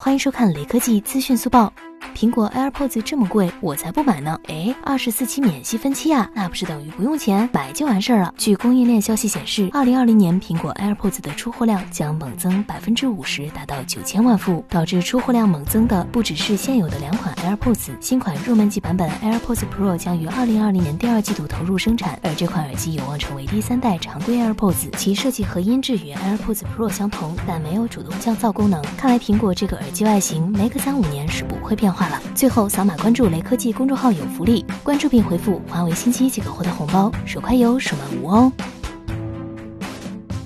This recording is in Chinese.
欢迎收看雷科技资讯速报。苹果 AirPods 这么贵，我才不买呢！哎，二十四期免息分期啊，那不是等于不用钱买就完事儿了？据供应链消息显示，二零二零年苹果 AirPods 的出货量将猛增百分之五十，达到九千万副。导致出货量猛增的不只是现有的两款 AirPods，新款入门级版本 AirPods Pro 将于二零二零年第二季度投入生产，而这款耳机有望成为第三代常规 AirPods。其设计和音质与 AirPods Pro 相同，但没有主动降噪功能。看来苹果这个耳机外形没个三五年是不会变化最后扫码关注雷科技公众号有福利，关注并回复“华为信息”即可获得红包，手快有，手慢无哦。